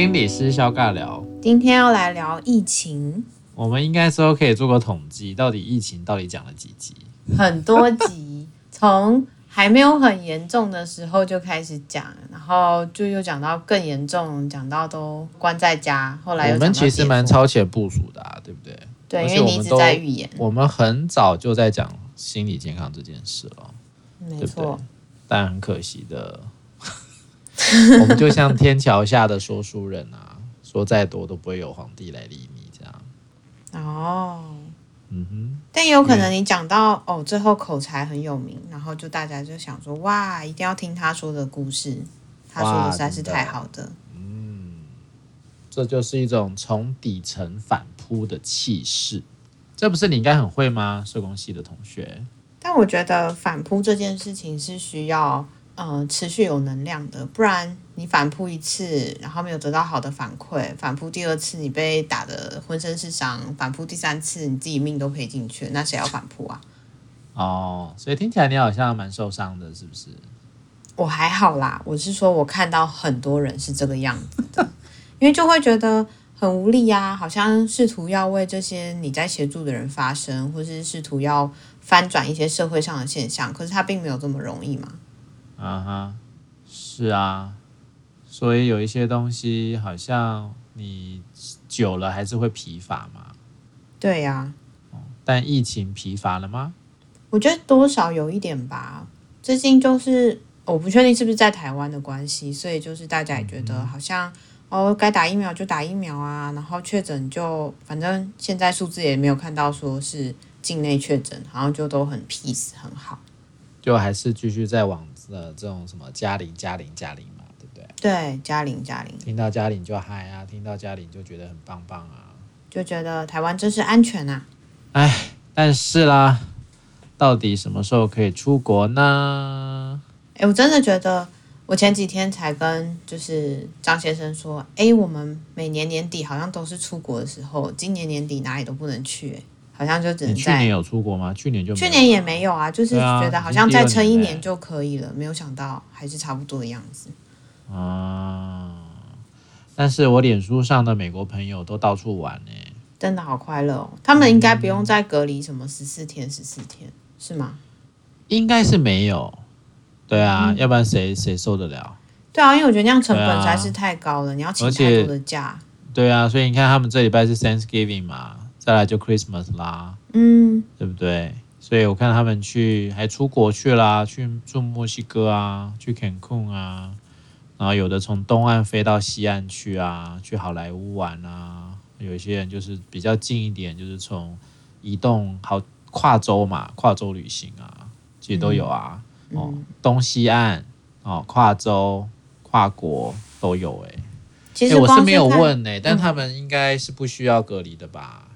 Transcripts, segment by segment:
心理师肖尬聊，今天要来聊疫情。我们应该说可以做个统计，到底疫情到底讲了几集？很多集，从还没有很严重的时候就开始讲，然后就又讲到更严重，讲到都关在家。后来我们其实蛮超前部署的啊，对不对？对，因为你一直在预言。我们很早就在讲心理健康这件事了，没错。对不对？但很可惜的。我们就像天桥下的说书人啊，说再多都不会有皇帝来理你这样。哦，嗯哼。但也有可能你讲到哦，最后口才很有名，然后就大家就想说哇，一定要听他说的故事，他说的实在是太好的。嗯，这就是一种从底层反扑的气势。这不是你应该很会吗？社工系的同学。但我觉得反扑这件事情是需要。呃，持续有能量的，不然你反扑一次，然后没有得到好的反馈，反扑第二次你被打的浑身是伤，反扑第三次你自己命都赔进去，那谁要反扑啊？哦，所以听起来你好像蛮受伤的，是不是？我还好啦，我是说我看到很多人是这个样子的，因为就会觉得很无力呀、啊，好像试图要为这些你在协助的人发声，或是试图要翻转一些社会上的现象，可是它并没有这么容易嘛。啊哈，是啊，所以有一些东西好像你久了还是会疲乏嘛。对呀。但疫情疲乏了吗？我觉得多少有一点吧。最近就是我不确定是不是在台湾的关系，所以就是大家也觉得好像哦，该打疫苗就打疫苗啊，然后确诊就反正现在数字也没有看到说是境内确诊，好像就都很 peace 很好。就还是继续在往。呃，这种什么嘉玲嘉玲嘉玲嘛，对不对？对，嘉玲嘉玲，听到嘉玲就嗨啊，听到嘉玲就觉得很棒棒啊，就觉得台湾真是安全啊。哎，但是啦，到底什么时候可以出国呢？哎，我真的觉得，我前几天才跟就是张先生说，哎，我们每年年底好像都是出国的时候，今年年底哪里都不能去，哎。好像就只能在。去年有出国吗？去年就没有。去年也没有啊，就是觉得好像再撑一年就可以了，啊、没有想到还是差不多的样子。啊！但是我脸书上的美国朋友都到处玩呢，真的好快乐哦。他们应该不用再隔离什么十四天、十四天是吗？应该是没有。对啊，嗯、要不然谁谁受得了？对啊，因为我觉得那样成本实在是太高了，啊、你要请太多的假。对啊，所以你看他们这礼拜是 Thanksgiving 嘛。再来就 Christmas 啦，嗯，对不对？所以我看他们去还出国去啦，去住墨西哥啊，去 Cancun 啊，然后有的从东岸飞到西岸去啊，去好莱坞玩啊。有一些人就是比较近一点，就是从移动好跨州嘛，跨州旅行啊，其实都有啊。嗯、哦，东西岸哦，跨州跨国都有哎、欸。其实我是没有问哎、欸，但他们应该是不需要隔离的吧？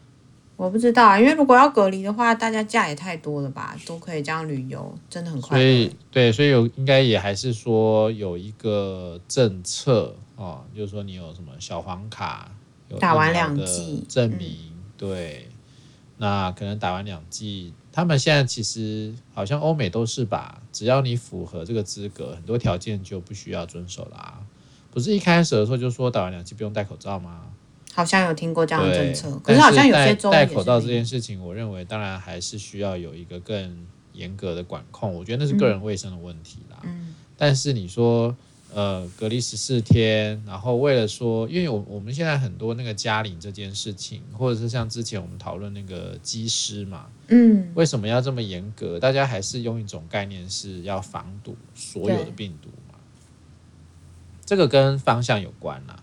我不知道啊，因为如果要隔离的话，大家假也太多了吧，都可以这样旅游，真的很快。所以对，所以有应该也还是说有一个政策哦，就是说你有什么小黄卡，有打完两剂证明，嗯、对，那可能打完两剂，他们现在其实好像欧美都是吧，只要你符合这个资格，很多条件就不需要遵守啦。不是一开始的时候就说打完两剂不用戴口罩吗？好像有听过这样的政策，可是好像有些州戴口罩这件事情，我认为当然还是需要有一个更严格的管控。我觉得那是个人卫生的问题啦。嗯，但是你说呃隔离十四天，然后为了说，因为我我们现在很多那个家领这件事情，或者是像之前我们讨论那个机师嘛，嗯，为什么要这么严格？大家还是用一种概念是要防堵所有的病毒嘛，这个跟方向有关啦。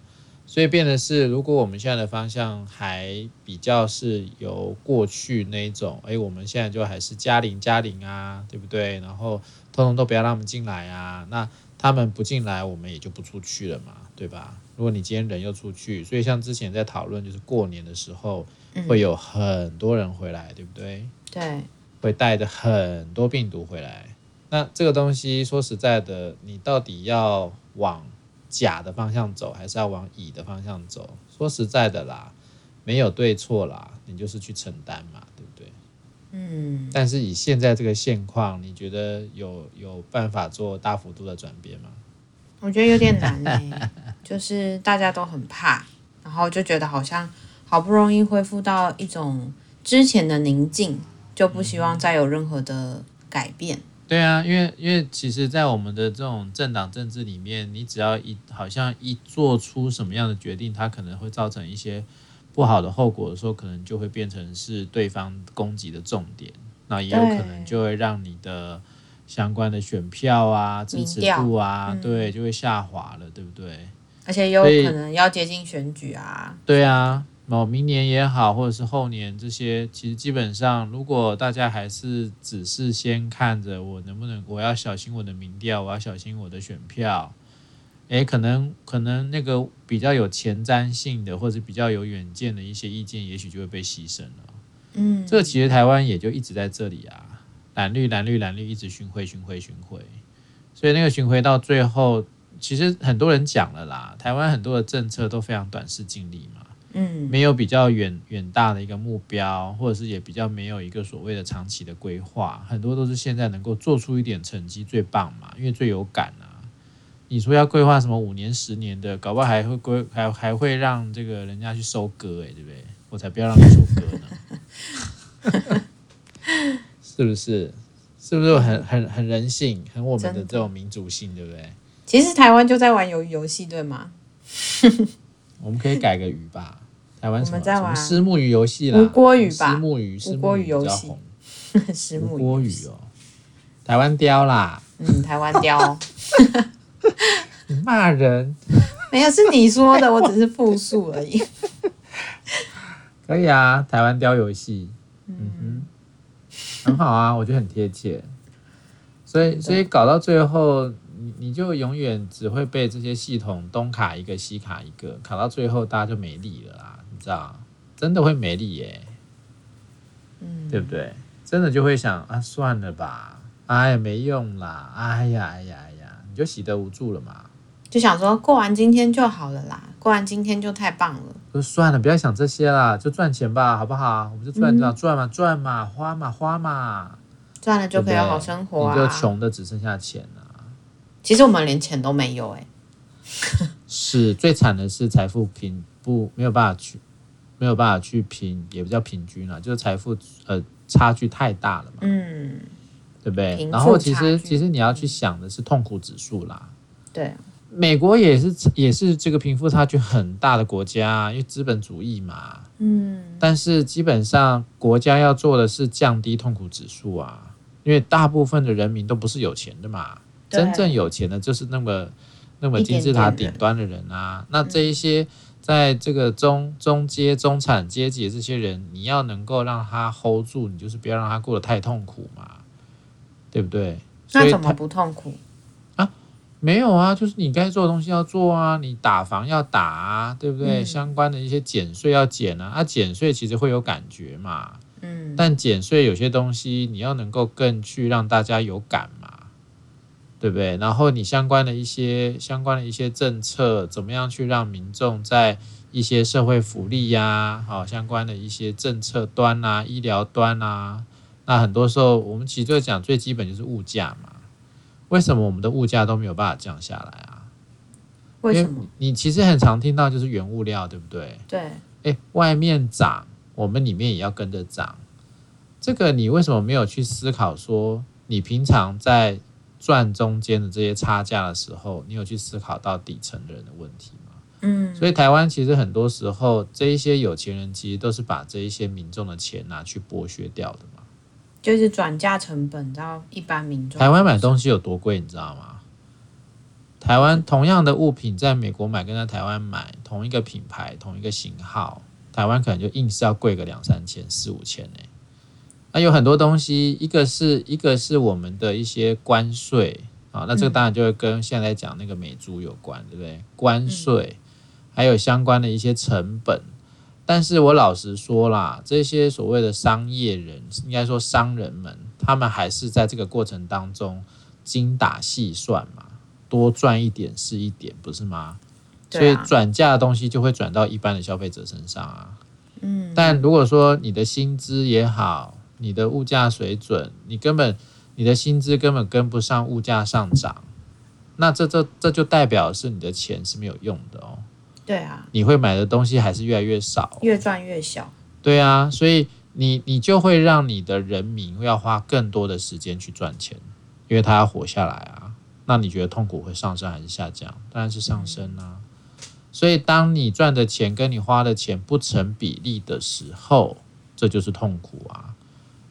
所以变的是，如果我们现在的方向还比较是由过去那一种，哎，我们现在就还是加零加零啊，对不对？然后通通都不要让他们进来啊，那他们不进来，我们也就不出去了嘛，对吧？如果你今天人又出去，所以像之前在讨论，就是过年的时候会有很多人回来，对不对？对，会带着很多病毒回来。那这个东西说实在的，你到底要往甲的方向走，还是要往乙的方向走？说实在的啦，没有对错啦，你就是去承担嘛，对不对？嗯。但是以现在这个现况，你觉得有有办法做大幅度的转变吗？我觉得有点难诶、欸。就是大家都很怕，然后就觉得好像好不容易恢复到一种之前的宁静，就不希望再有任何的改变。对啊，因为因为其实，在我们的这种政党政治里面，你只要一好像一做出什么样的决定，它可能会造成一些不好的后果的时候，可能就会变成是对方攻击的重点。那也有可能就会让你的相关的选票啊、支持度啊，嗯、对，就会下滑了，对不对？而且有可能要接近选举啊。对啊。哦，明年也好，或者是后年，这些其实基本上，如果大家还是只是先看着我能不能，我要小心我的民调，我要小心我的选票，诶，可能可能那个比较有前瞻性的，或者比较有远见的一些意见，也许就会被牺牲了。嗯，这个其实台湾也就一直在这里啊，蓝绿蓝绿蓝绿一直巡回巡回巡回，所以那个巡回到最后，其实很多人讲了啦，台湾很多的政策都非常短视近利嘛。嗯，没有比较远远大的一个目标，或者是也比较没有一个所谓的长期的规划，很多都是现在能够做出一点成绩最棒嘛，因为最有感啊。你说要规划什么五年、十年的，搞不好还会规还还会让这个人家去收割，哎，对不对？我才不要让你收割呢，是不是？是不是很很很人性，很我们的这种民族性，对不对？其实台湾就在玩游游戏，对吗？我们可以改个鱼吧。台湾什么？什么虱目鱼游戏啦？吴郭鱼吧。石目鱼，吴郭 鱼游戏。石目鱼。吴郭鱼哦。台湾雕啦。嗯，台湾雕。你骂人？没有，是你说的，我只是复述而已。可以啊，台湾雕游戏。嗯哼，很好啊，我觉得很贴切。所以，所以搞到最后。你你就永远只会被这些系统东卡一个西卡一个，卡到最后大家就没力了啦，你知道？真的会没力耶，嗯，对不对？真的就会想啊，算了吧，哎呀，没用啦，哎呀，哎呀，哎呀，你就喜得无助了嘛。就想说过完今天就好了啦，过完今天就太棒了。就算了，不要想这些啦，就赚钱吧，好不好？我们就赚赚赚嘛，赚嘛，花嘛，花嘛，赚了就可以好生活啊。你就穷的只剩下钱了。其实我们连钱都没有哎，是最惨的是财富贫不没有办法去没有办法去平，也不叫平均了，就是财富呃差距太大了嘛，嗯，对不对？然后其实其实你要去想的是痛苦指数啦，对，美国也是也是这个贫富差距很大的国家，因为资本主义嘛，嗯，但是基本上国家要做的是降低痛苦指数啊，因为大部分的人民都不是有钱的嘛。真正有钱的，就是那么那么金字塔顶端的人啊。那这一些在这个中中阶、中产阶级的这些人，你要能够让他 hold 住，你就是不要让他过得太痛苦嘛，对不对？那怎么不痛苦啊？没有啊，就是你该做的东西要做啊，你打房要打啊，对不对？嗯、相关的一些减税要减啊，啊，减税其实会有感觉嘛，嗯，但减税有些东西你要能够更去让大家有感嘛。对不对？然后你相关的一些相关的一些政策，怎么样去让民众在一些社会福利呀，好相关的一些政策端啊，医疗端啊，那很多时候我们其实就讲最基本就是物价嘛。为什么我们的物价都没有办法降下来啊？为什么？你其实很常听到就是原物料，对不对？对。哎，外面涨，我们里面也要跟着涨。这个你为什么没有去思考说，你平常在赚中间的这些差价的时候，你有去思考到底层的人的问题吗？嗯，所以台湾其实很多时候，这一些有钱人其实都是把这一些民众的钱拿去剥削掉的嘛，就是转嫁成本到一般民众。台湾买东西有多贵，你知道吗？台湾同样的物品在美国买跟在台湾买同一个品牌、同一个型号，台湾可能就硬是要贵个两三千、四五千呢。那有很多东西，一个是一个是我们的一些关税啊，那这个当然就会跟现在讲那个美猪有关，对不对？关税，还有相关的一些成本。但是我老实说啦，这些所谓的商业人，应该说商人们，他们还是在这个过程当中精打细算嘛，多赚一点是一点，不是吗？所以转嫁的东西就会转到一般的消费者身上啊。嗯，但如果说你的薪资也好，你的物价水准，你根本你的薪资根本跟不上物价上涨，那这这这就代表是你的钱是没有用的哦。对啊，你会买的东西还是越来越少，越赚越小。对啊，所以你你就会让你的人民要花更多的时间去赚钱，因为他要活下来啊。那你觉得痛苦会上升还是下降？当然是上升啊。嗯。所以当你赚的钱跟你花的钱不成比例的时候，这就是痛苦啊。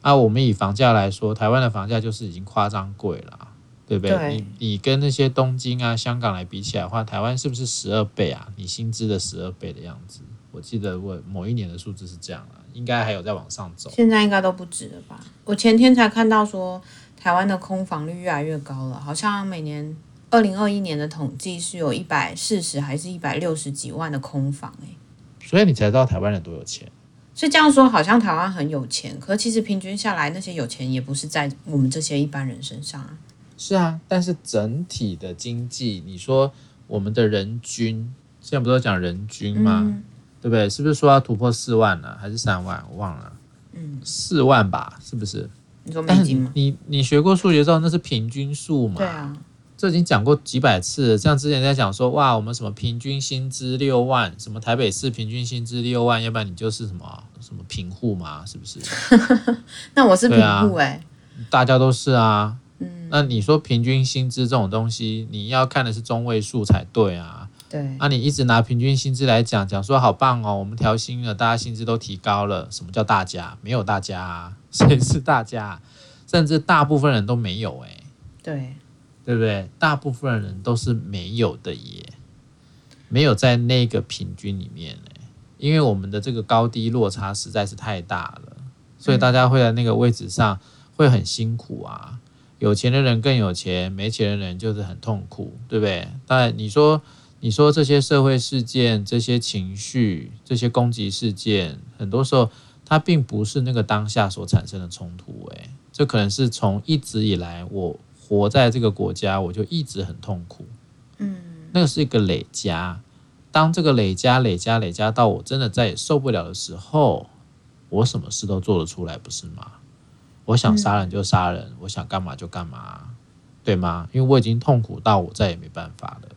啊，我们以房价来说，台湾的房价就是已经夸张贵了。对不对？对你你跟那些东京啊、香港来比起来的话，台湾是不是十二倍啊？你薪资的十二倍的样子，我记得我某一年的数字是这样啊，应该还有在往上走。现在应该都不止了吧？我前天才看到说，台湾的空房率越来越高了，好像每年二零二一年的统计是有一百四十还是一百六十几万的空房哎、欸，所以你才知道台湾人多有钱。所以这样说，好像台湾很有钱，可其实平均下来，那些有钱也不是在我们这些一般人身上啊。是啊，但是整体的经济，你说我们的人均现在不都讲人均吗？嗯、对不对？是不是说要突破四万了，还是三万？我忘了。嗯，四万吧，是不是？你说美金吗？你你学过数学之后，那是平均数嘛？对啊，这已经讲过几百次了。像之前在讲说，哇，我们什么平均薪资六万，什么台北市平均薪资六万，要不然你就是什么什么贫户嘛？是不是？那我是贫户哎，大家都是啊。嗯那你说平均薪资这种东西，你要看的是中位数才对啊。对。那你一直拿平均薪资来讲，讲说好棒哦，我们调薪了，大家薪资都提高了。什么叫大家？没有大家啊，谁是大家？甚至大部分人都没有哎。对。对不对？大部分人都是没有的耶，没有在那个平均里面，因为我们的这个高低落差实在是太大了，所以大家会在那个位置上会很辛苦啊。有钱的人更有钱，没钱的人就是很痛苦，对不对？当然，你说，你说这些社会事件、这些情绪、这些攻击事件，很多时候它并不是那个当下所产生的冲突，诶，这可能是从一直以来我活在这个国家，我就一直很痛苦，嗯，那个是一个累加，当这个累加、累加、累加到我真的再也受不了的时候，我什么事都做得出来，不是吗？我想杀人就杀人，嗯、我想干嘛就干嘛，对吗？因为我已经痛苦到我再也没办法了。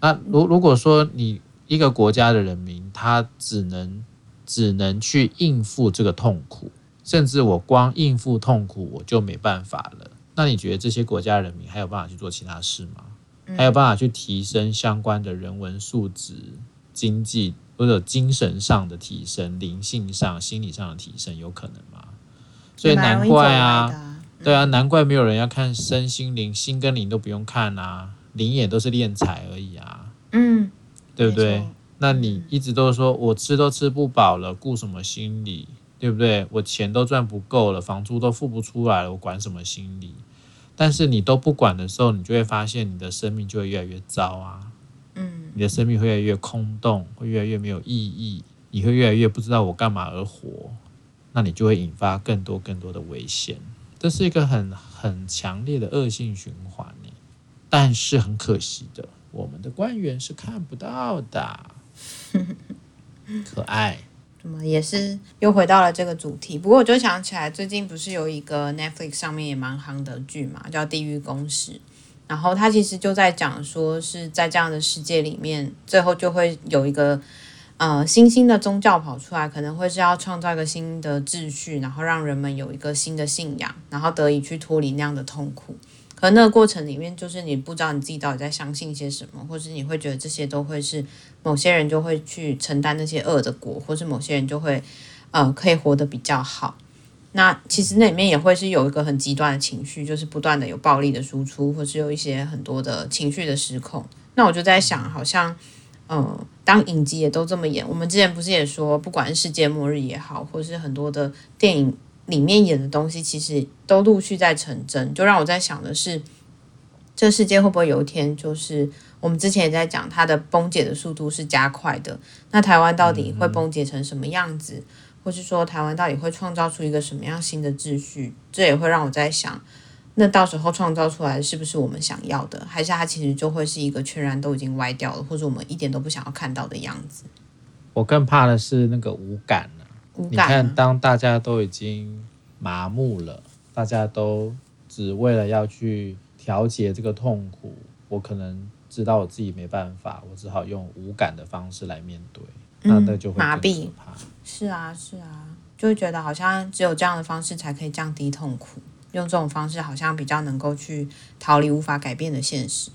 那如如果说你一个国家的人民，他只能只能去应付这个痛苦，甚至我光应付痛苦我就没办法了，那你觉得这些国家人民还有办法去做其他事吗？还有办法去提升相关的人文素质、经济或者精神上的提升、灵性上、心理上的提升，有可能吗？所以难怪啊，对啊，难怪没有人要看身心灵，心跟灵都不用看啊，灵也都是练财而已啊，嗯，对不对？那你一直都说我吃都吃不饱了，顾什么心理，对不对？我钱都赚不够了，房租都付不出来了，我管什么心理？但是你都不管的时候，你就会发现你的生命就会越来越糟啊，嗯，你的生命会越来越空洞，会越来越没有意义，你会越来越不知道我干嘛而活。那你就会引发更多更多的危险，这是一个很很强烈的恶性循环呢。但是很可惜的，我们的官员是看不到的。可爱，怎么也是又回到了这个主题。不过我就想起来，最近不是有一个 Netflix 上面也蛮夯的剧嘛，叫《地狱公使》。然后他其实就在讲说，是在这样的世界里面，最后就会有一个。呃，新兴的宗教跑出来，可能会是要创造一个新的秩序，然后让人们有一个新的信仰，然后得以去脱离那样的痛苦。可那个过程里面，就是你不知道你自己到底在相信些什么，或是你会觉得这些都会是某些人就会去承担那些恶的果，或是某些人就会呃可以活得比较好。那其实那里面也会是有一个很极端的情绪，就是不断的有暴力的输出，或是有一些很多的情绪的失控。那我就在想，好像。嗯，当影集也都这么演，我们之前不是也说，不管世界末日也好，或是很多的电影里面演的东西，其实都陆续在成真。就让我在想的是，这世界会不会有一天，就是我们之前也在讲，它的崩解的速度是加快的。那台湾到底会崩解成什么样子，或是说台湾到底会创造出一个什么样新的秩序？这也会让我在想。那到时候创造出来是不是我们想要的，还是它其实就会是一个全然都已经歪掉了，或者我们一点都不想要看到的样子？我更怕的是那个无感了。无感。你看，当大家都已经麻木了，大家都只为了要去调节这个痛苦，我可能知道我自己没办法，我只好用无感的方式来面对，那那就会麻痹。是啊，是啊，就会觉得好像只有这样的方式才可以降低痛苦，用这种方式好像比较能够去逃离无法改变的现实。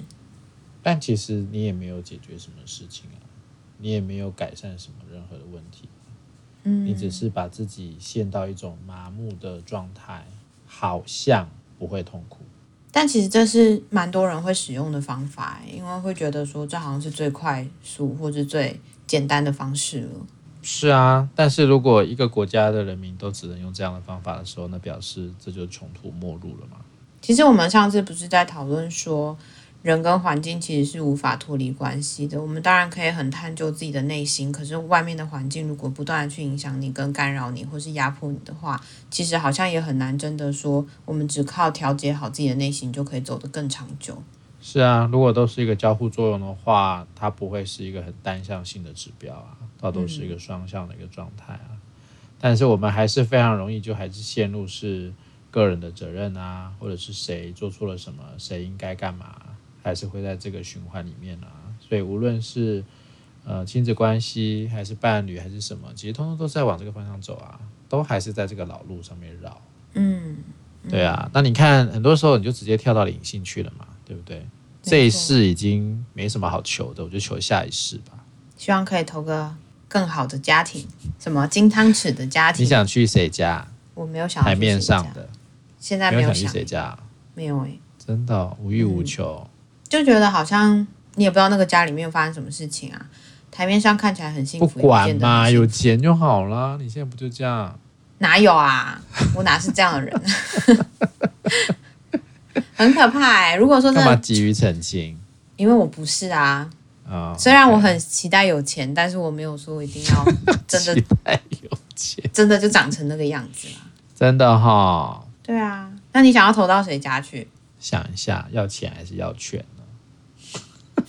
但其实你也没有解决什么事情啊，你也没有改善什么任何的问题，嗯，你只是把自己陷到一种麻木的状态，好像不会痛苦。但其实这是蛮多人会使用的方法，因为会觉得说这好像是最快速或是最简单的方式了。是啊，但是如果一个国家的人民都只能用这样的方法的时候，那表示这就穷途末路了嘛。其实我们上次不是在讨论说，人跟环境其实是无法脱离关系的。我们当然可以很探究自己的内心，可是外面的环境如果不断的去影响你、跟干扰你，或是压迫你的话，其实好像也很难真的说，我们只靠调节好自己的内心就可以走得更长久。是啊，如果都是一个交互作用的话，它不会是一个很单向性的指标啊，它都是一个双向的一个状态啊。嗯。但是我们还是非常容易就还是陷入是个人的责任啊，或者是谁做错了什么，谁应该干嘛。还是会在这个循环里面啊，所以无论是呃亲子关系，还是伴侣，还是什么，其实通通都是在往这个方向走啊，都还是在这个老路上面绕。嗯，对啊。那你看，很多时候你就直接跳到灵性去了嘛，对不对？这一世已经没什么好求的，我就求下一世吧。希望可以投个更好的家庭，什么金汤匙的家庭。你想去谁家？我没有想台面上的，现在没有想去谁家？没有诶、欸，真的、哦、无欲无求。嗯就觉得好像你也不知道那个家里面发生什么事情啊，台面上看起来很幸福，不管嘛，有钱就好啦。你现在不就这样？哪有啊？我哪是这样的人？很可怕哎、欸！如果说干嘛急于澄清？因为我不是啊。啊、哦，虽然我很期待有钱，但是我没有说一定要 真的期待有钱，真的就长成那个样子了。真的哈、哦？对啊。那你想要投到谁家去？想一下，要钱还是要权？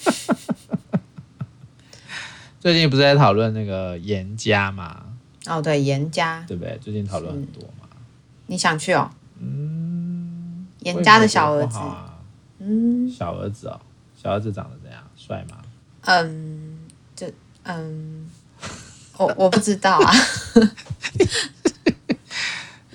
最近不是在讨论那个严家吗？哦，对，严家，对不对？最近讨论很多嘛。你想去哦？嗯，严家的小儿子，啊、嗯，小儿子哦，小儿子长得怎样？帅吗？嗯，这嗯，我我不知道啊。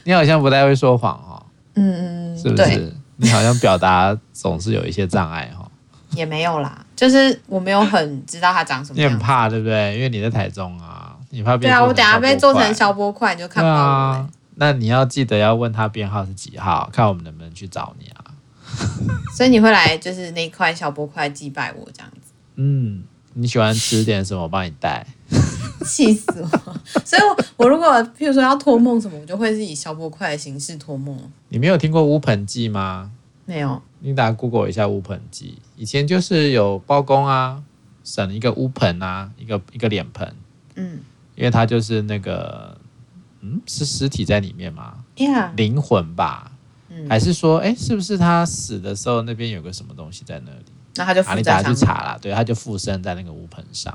你好像不太会说谎哦。嗯嗯，是不是？你好像表达总是有一些障碍哦。也没有啦，就是我没有很知道他长什么样。你很怕对不对？因为你在台中啊，你怕被对啊，我等下被做成消波块，你就看不到我、啊。那你要记得要问他编号是几号，看我们能不能去找你啊。所以你会来就是那块消波块祭拜我这样子。嗯，你喜欢吃点什么？我帮你带。气死我！所以我，我我如果譬如说要托梦什么，我就会是以消波块的形式托梦。你没有听过乌盆祭吗？没有。你打 Google 一下乌盆祭，以前就是有包公啊，省一个乌盆啊，一个一个脸盆，嗯，因为他就是那个，嗯，是尸体在里面吗？呀，灵魂吧，嗯，还是说，哎，是不是他死的时候那边有个什么东西在那里？那他就啊，你打去查了，对，他就附身在那个乌盆上，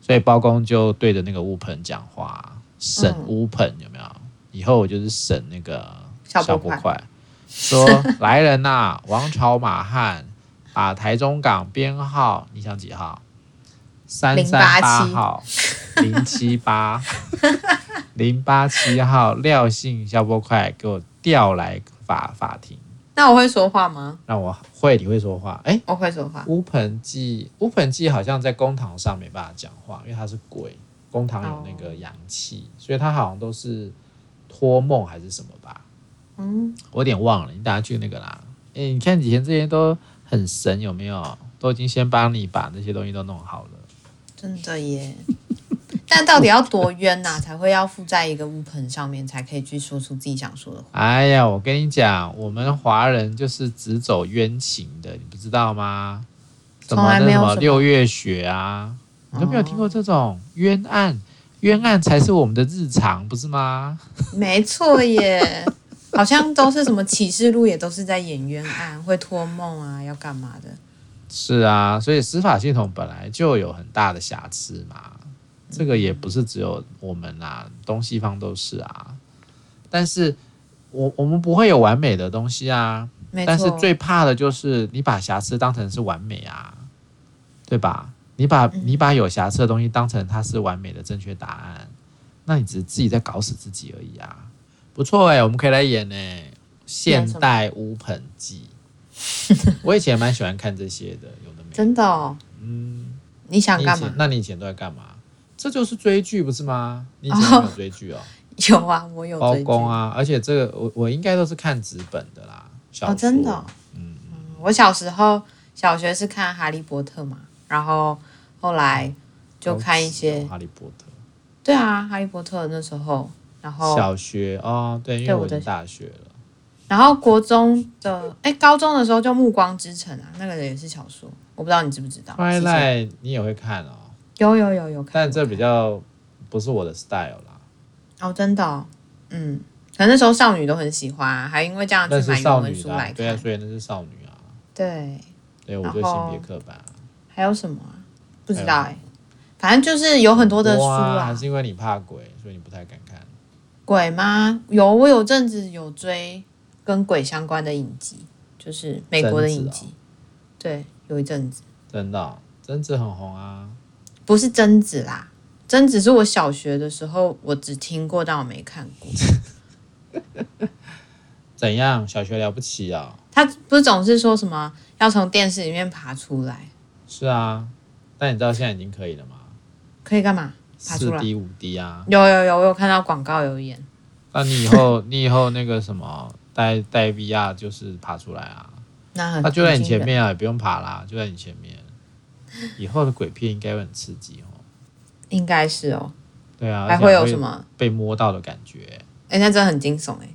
所以包公就对着那个乌盆讲话，省乌盆有没有？以后我就是省那个小波块。说 来人呐、啊，王朝马汉，把台中港编号，你想几号？三三八号，零七八，零八七号，廖姓消波块，给我调来法法庭。那我会说话吗？那我会，你会说话？哎，我会说话。乌盆记，乌盆记好像在公堂上没办法讲话，因为他是鬼，公堂有那个阳气，哦、所以他好像都是托梦还是什么吧。嗯，我有点忘了，你等下去那个啦。哎，你看以前这些都很神，有没有？都已经先帮你把那些东西都弄好了。真的耶！但到底要多冤呐、啊，才会要附在一个乌盆上面，才可以去说出自己想说的话？哎呀，我跟你讲，我们华人就是只走冤情的，你不知道吗？从来没有什么六月雪啊，你都没有听过这种冤案？冤案才是我们的日常，不是吗？没错耶。好像都是什么启示录，也都是在演冤案，会托梦啊，要干嘛的？是啊，所以司法系统本来就有很大的瑕疵嘛。这个也不是只有我们啊，东西方都是啊。但是我我们不会有完美的东西啊。但是最怕的就是你把瑕疵当成是完美啊，对吧？你把你把有瑕疵的东西当成它是完美的正确答案，那你只是自己在搞死自己而已啊。不错哎、欸，我们可以来演呢、欸，现代乌盆记。我以前蛮喜欢看这些的，有的没的。真的哦。嗯，你想干嘛？那你以前都在干嘛？这就是追剧不是吗？你以前有追剧哦？有啊，我有。包公啊，而且这个我我应该都是看纸本的啦。哦，真的、哦。嗯，我小时候小学是看《哈利波特》嘛，然后后来就看一些《哈利波特》。对啊，《哈利波特》那时候，然后小学哦，对，因为我在大学了。然后国中的，哎，高中的时候就《暮光之城》啊，那个也是小说，我不知道你知不知道。Twilight 你也会看哦？有有有有看，但这比较不是我的 style 啦。哦，真的、哦，嗯，可能那时候少女都很喜欢、啊，还因为这样去买原文书来看。对啊，所以那是少女啊。对。对，我觉得性别刻板。还有什么、啊？不知道哎、欸，反正就是有很多的书啊。还是因为你怕鬼，所以你不太敢看。鬼吗？有，我有阵子有追。跟鬼相关的影集，就是美国的影集，哦、对，有一阵子。真的、哦，贞子很红啊。不是贞子啦，贞子是我小学的时候我只听过，但我没看过。怎样？小学了不起啊、哦？他不是总是说什么要从电视里面爬出来？是啊，但你知道现在已经可以了吗？可以干嘛？爬出来？四 D 五 D 啊？有有有，我有看到广告有演。那你以后你以后那个什么？带带 VR 就是爬出来啊，那他就在你前面啊，也不用爬啦，就在你前面。以后的鬼片应该会很刺激哦，应该是哦。对啊，还会有什么被摸到的感觉？哎、欸，那真的很惊悚哎，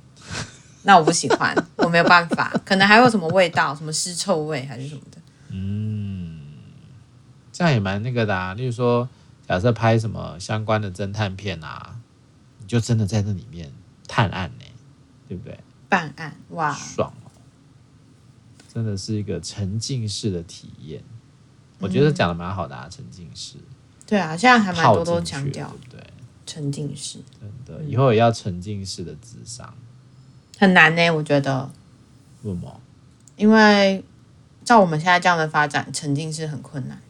那我不喜欢，我没有办法。可能还有什么味道，什么尸臭味还是什么的。嗯，这样也蛮那个的啊。例如说，假设拍什么相关的侦探片啊，你就真的在那里面探案呢，对不对？办案哇，爽哦！真的是一个沉浸式的体验，我觉得讲的蛮好的啊，沉浸式。对啊，现在还蛮多都强调，对不对？沉浸式，真的，以后也要沉浸式的智商，很难呢，我觉得。为什么？因为照我们现在这样的发展，沉浸式很困难。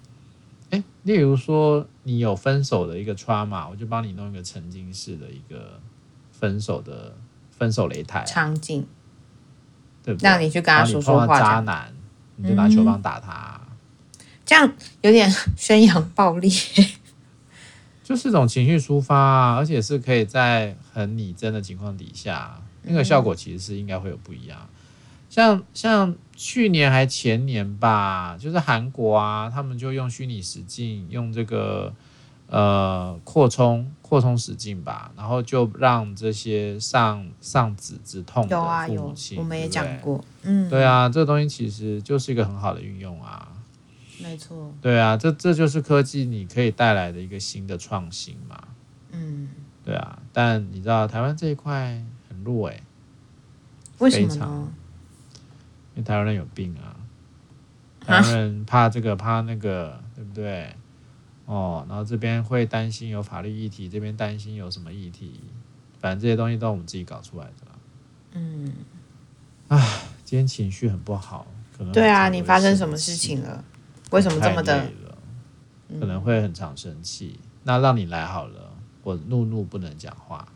哎，例如说你有分手的一个 trauma，我就帮你弄一个沉浸式的一个分手的。分手擂台场景，对不对？让你去跟他说说话。渣男，你就拿球棒打他，嗯、这样有点宣扬暴力。就是一种情绪抒发啊，而且是可以在很拟真的情况底下，那个效果其实是应该会有不一样。像像去年还前年吧，就是韩国啊，他们就用虚拟实境，用这个。呃，扩充扩充实境吧，然后就让这些丧丧子之痛的父母亲，我们也讲过，对嗯，对啊，这个东西其实就是一个很好的运用啊，没错，对啊，这这就是科技你可以带来的一个新的创新嘛，嗯，对啊，但你知道台湾这一块很弱哎，为什么呢？因为台湾人有病啊，台湾人怕这个怕那个，对不对？哦，然后这边会担心有法律议题，这边担心有什么议题，反正这些东西都是我们自己搞出来的啦。嗯，啊，今天情绪很不好，可能对啊，你发生什么事情了？为什么这么的？可能会很常生气。嗯、那让你来好了，我怒怒不能讲话。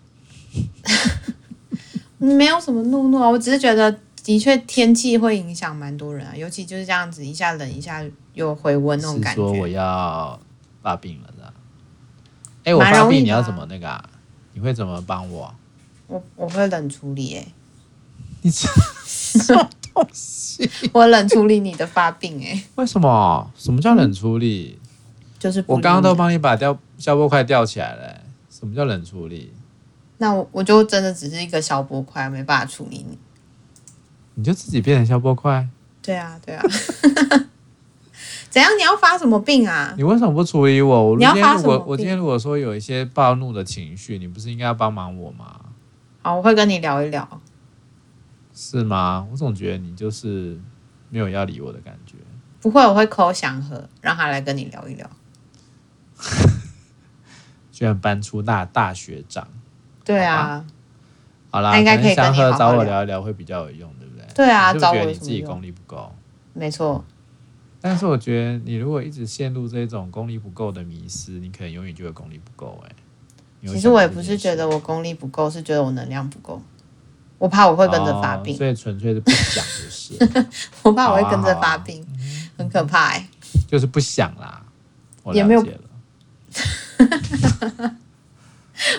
没有什么怒怒啊，我只是觉得的确天气会影响蛮多人啊，尤其就是这样子，一下冷一下又回温那种感觉。说我要。发病了是吧？哎，我发病你要怎么那个啊？你会怎么帮我？我我会冷处理哎。你这 什么东西？我冷处理你的发病哎。为什么？什么叫冷处理？就是我刚刚都帮你把吊消波块吊起来了。什么叫冷处理？那我我就真的只是一个消波块，没办法处理你。你就自己变成消波块？对啊，对啊。怎样？你要发什么病啊？你为什么不处理我？我你要发什么？我今天如果说有一些暴怒的情绪，你不是应该要帮忙我吗？好，我会跟你聊一聊。是吗？我总觉得你就是没有要理我的感觉。不会，我会 call 祥和，让他来跟你聊一聊。居然搬出大大学长。对啊。好啦，他应该可以跟你好好聊。祥和找我聊一聊会比较有用，对啊，你就觉得你自己功力不够。没错。但是我觉得你如果一直陷入这种功力不够的迷失，你可能永远就会功力不够。哎，其实我也不是觉得我功力不够，是觉得我能量不够。我怕我会跟着发病，哦，所以纯粹是不想就是。我怕我会跟着发病，啊啊，很可怕哎。就是不想啦，我了解了。也没有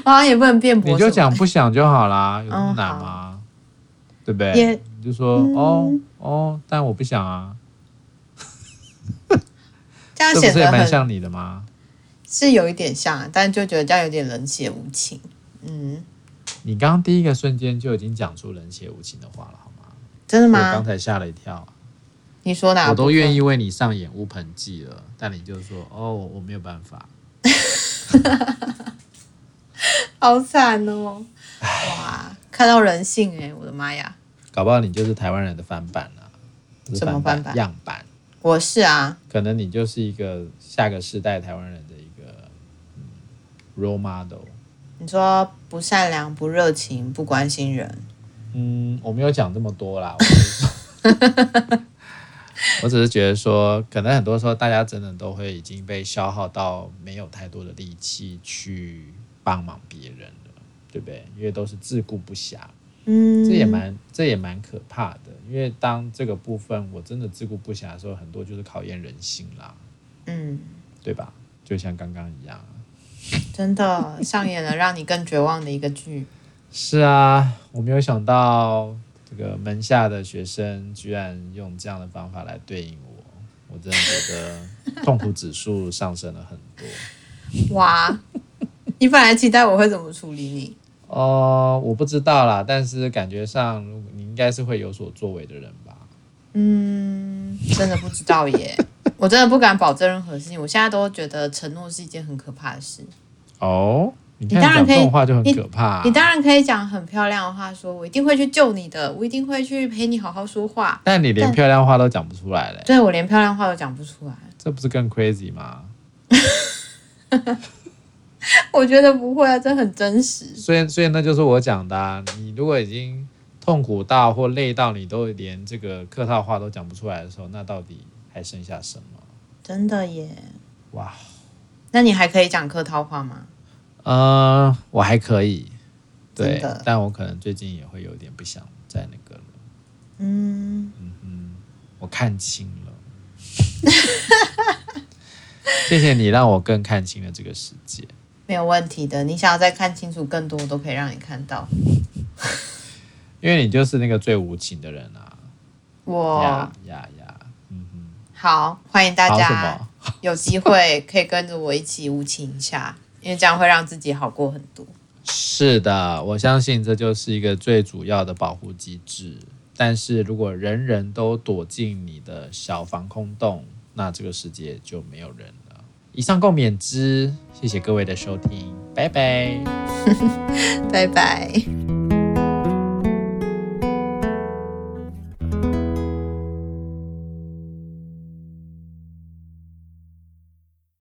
我好像也不能辩驳。你就讲不想就好啦，有那么难吗？嗯、对不对？也你就说、嗯、哦哦，但我不想啊。这样显得蛮像你的吗？是有一点像，但就觉得这样有点冷血无情。嗯，你刚刚第一个瞬间就已经讲出冷血无情的话了，好吗？真的吗？我刚才吓了一跳。你说哪？我都愿意为你上演乌盆记了，但你就说哦，我没有办法。好惨哦！哇，看到人性哎，我的妈呀！搞不好你就是台湾人的翻版了，什么翻版？样板。我是啊，可能你就是一个下个世代台湾人的一个、嗯、role model。你说不善良、不热情、不关心人。嗯，我没有讲这么多啦。我 我只是觉得说，可能很多时候大家真的都会已经被消耗到没有太多的力气去帮忙别人了，对不对？因为都是自顾不暇，嗯，这也蛮这也蛮可怕的。因为当这个部分我真的自顾不暇的时候，很多就是考验人性啦，嗯，对吧？就像刚刚一样，真的上演了让你更绝望的一个剧。是啊，我没有想到。这个门下的学生居然用这样的方法来对应我，我真的觉得痛苦指数上升了很多。哇，你本来期待我会怎么处理你？哦、呃，我不知道啦，但是感觉上你应该是会有所作为的人吧？嗯，真的不知道耶，我真的不敢保证任何事情。我现在都觉得承诺是一件很可怕的事。哦。你当然可以，这种话就很可怕啊。你，你当然可以讲很漂亮的话，说我一定会去救你的，我一定会去陪你好好说话。但你连漂亮话都讲不出来嘞。对，我连漂亮话都讲不出来，这不是更 crazy 吗？我觉得不会啊，这很真实。所以，所以那就是我讲的啊。你如果已经痛苦到或累到你都连这个客套话都讲不出来的时候，那到底还剩下什么？真的耶！哇，那你还可以讲客套话吗？呃，我还可以，对，但我可能最近也会有点不想再那个了。嗯嗯嗯，我看清了，谢谢你让我更看清了这个世界。没有问题的，你想要再看清楚更多，我都可以让你看到。因为你就是那个最无情的人啊！我呀呀呀，嗯哼，好，欢迎大家有机会可以跟着我一起无情一下。因为这样会让自己好过很多。是的，我相信这就是一个最主要的保护机制。但是如果人人都躲进你的小防空洞，那这个世界就没有人了。以上共勉之，谢谢各位的收听，拜拜，拜拜。